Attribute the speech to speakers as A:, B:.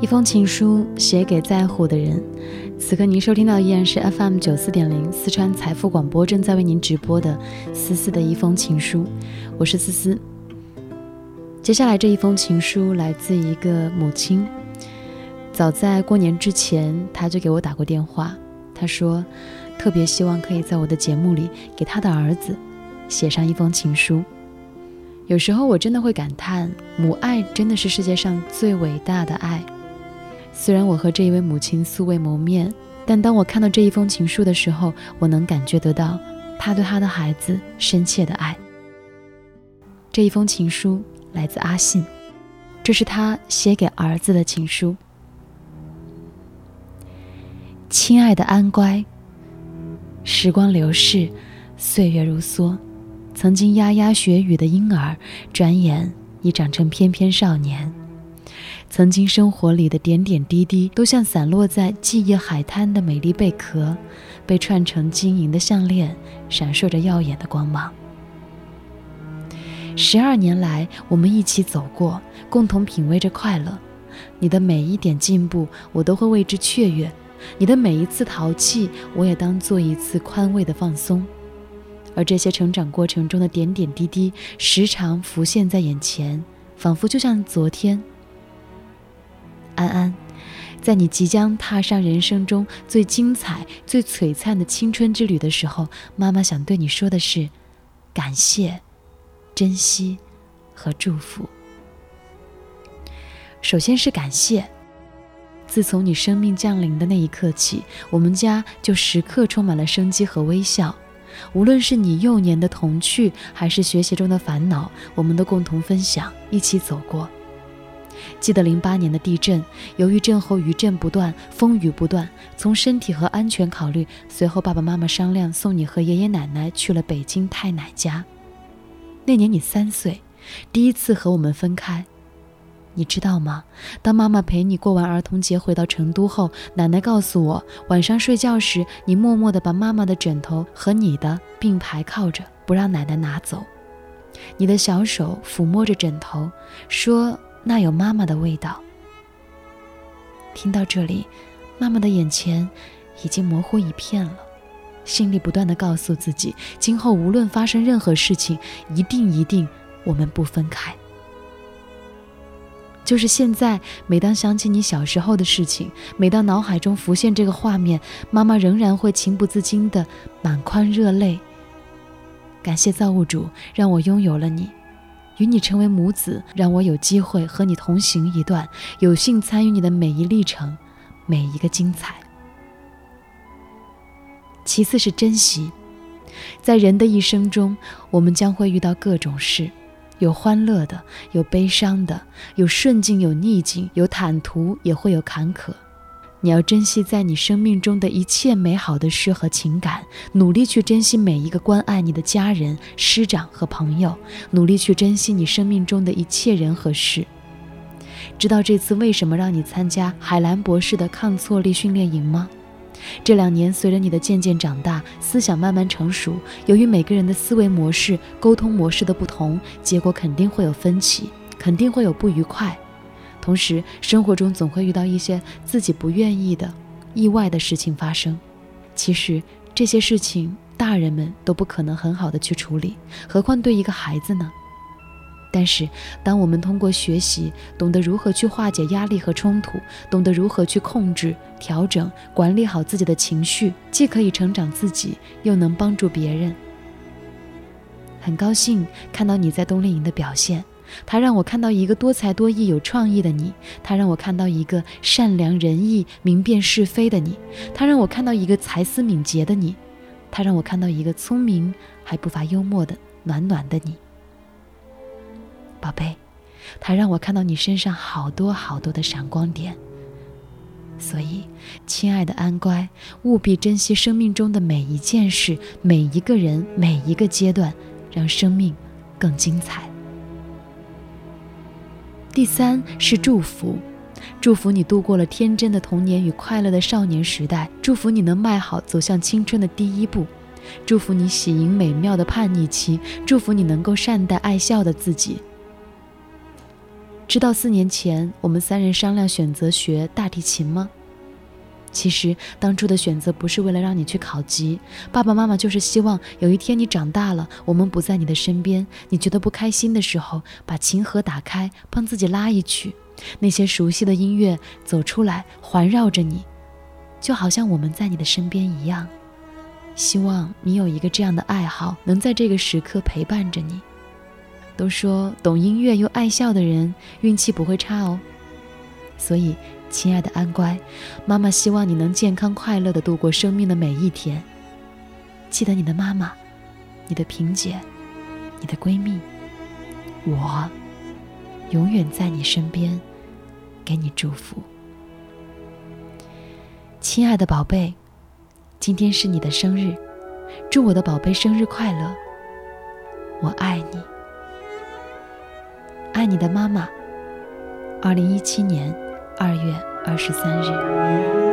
A: 一封情书写给在乎的人。此刻您收听到依然是 FM 九四点零四川财富广播正在为您直播的思思的一封情书，我是思思。接下来这一封情书来自一个母亲，早在过年之前，她就给我打过电话，她说特别希望可以在我的节目里给她的儿子写上一封情书。有时候我真的会感叹，母爱真的是世界上最伟大的爱。虽然我和这一位母亲素未谋面，但当我看到这一封情书的时候，我能感觉得到她对她的孩子深切的爱。这一封情书来自阿信，这是他写给儿子的情书。亲爱的安乖，时光流逝，岁月如梭，曾经牙牙学语的婴儿，转眼已长成翩翩少年。曾经生活里的点点滴滴，都像散落在记忆海滩的美丽贝壳，被串成晶莹的项链，闪烁着耀眼的光芒。十二年来，我们一起走过，共同品味着快乐。你的每一点进步，我都会为之雀跃；你的每一次淘气，我也当做一次宽慰的放松。而这些成长过程中的点点滴滴，时常浮现在眼前，仿佛就像昨天。安安，在你即将踏上人生中最精彩、最璀璨的青春之旅的时候，妈妈想对你说的是：感谢、珍惜和祝福。首先是感谢，自从你生命降临的那一刻起，我们家就时刻充满了生机和微笑。无论是你幼年的童趣，还是学习中的烦恼，我们都共同分享，一起走过。记得零八年的地震，由于震后余震不断，风雨不断，从身体和安全考虑，随后爸爸妈妈商量送你和爷爷奶奶去了北京太奶家。那年你三岁，第一次和我们分开，你知道吗？当妈妈陪你过完儿童节回到成都后，奶奶告诉我，晚上睡觉时，你默默地把妈妈的枕头和你的并排靠着，不让奶奶拿走。你的小手抚摸着枕头，说。那有妈妈的味道。听到这里，妈妈的眼前已经模糊一片了，心里不断的告诉自己，今后无论发生任何事情，一定一定我们不分开。就是现在，每当想起你小时候的事情，每当脑海中浮现这个画面，妈妈仍然会情不自禁的满眶热泪。感谢造物主，让我拥有了你。与你成为母子，让我有机会和你同行一段，有幸参与你的每一历程，每一个精彩。其次是珍惜，在人的一生中，我们将会遇到各种事，有欢乐的，有悲伤的，有顺境，有逆境，有坦途，也会有坎坷。你要珍惜在你生命中的一切美好的事和情感，努力去珍惜每一个关爱你的家人、师长和朋友，努力去珍惜你生命中的一切人和事。知道这次为什么让你参加海兰博士的抗挫力训练营吗？这两年，随着你的渐渐长大，思想慢慢成熟，由于每个人的思维模式、沟通模式的不同，结果肯定会有分歧，肯定会有不愉快。同时，生活中总会遇到一些自己不愿意的意外的事情发生。其实这些事情，大人们都不可能很好的去处理，何况对一个孩子呢？但是，当我们通过学习，懂得如何去化解压力和冲突，懂得如何去控制、调整、管理好自己的情绪，既可以成长自己，又能帮助别人。很高兴看到你在冬令营的表现。他让我看到一个多才多艺、有创意的你；他让我看到一个善良仁义、明辨是非的你；他让我看到一个才思敏捷的你；他让我看到一个聪明还不乏幽默的暖暖的你。宝贝，他让我看到你身上好多好多的闪光点。所以，亲爱的安乖，务必珍惜生命中的每一件事、每一个人、每一个阶段，让生命更精彩。第三是祝福，祝福你度过了天真的童年与快乐的少年时代，祝福你能迈好走向青春的第一步，祝福你喜迎美妙的叛逆期，祝福你能够善待爱笑的自己。知道四年前我们三人商量选择学大提琴吗？其实当初的选择不是为了让你去考级，爸爸妈妈就是希望有一天你长大了，我们不在你的身边，你觉得不开心的时候，把琴盒打开，帮自己拉一曲，那些熟悉的音乐走出来，环绕着你，就好像我们在你的身边一样。希望你有一个这样的爱好，能在这个时刻陪伴着你。都说懂音乐又爱笑的人运气不会差哦，所以。亲爱的安乖，妈妈希望你能健康快乐的度过生命的每一天。记得你的妈妈，你的萍姐，你的闺蜜，我永远在你身边，给你祝福。亲爱的宝贝，今天是你的生日，祝我的宝贝生日快乐！我爱你，爱你的妈妈。二零一七年。二月二十三日。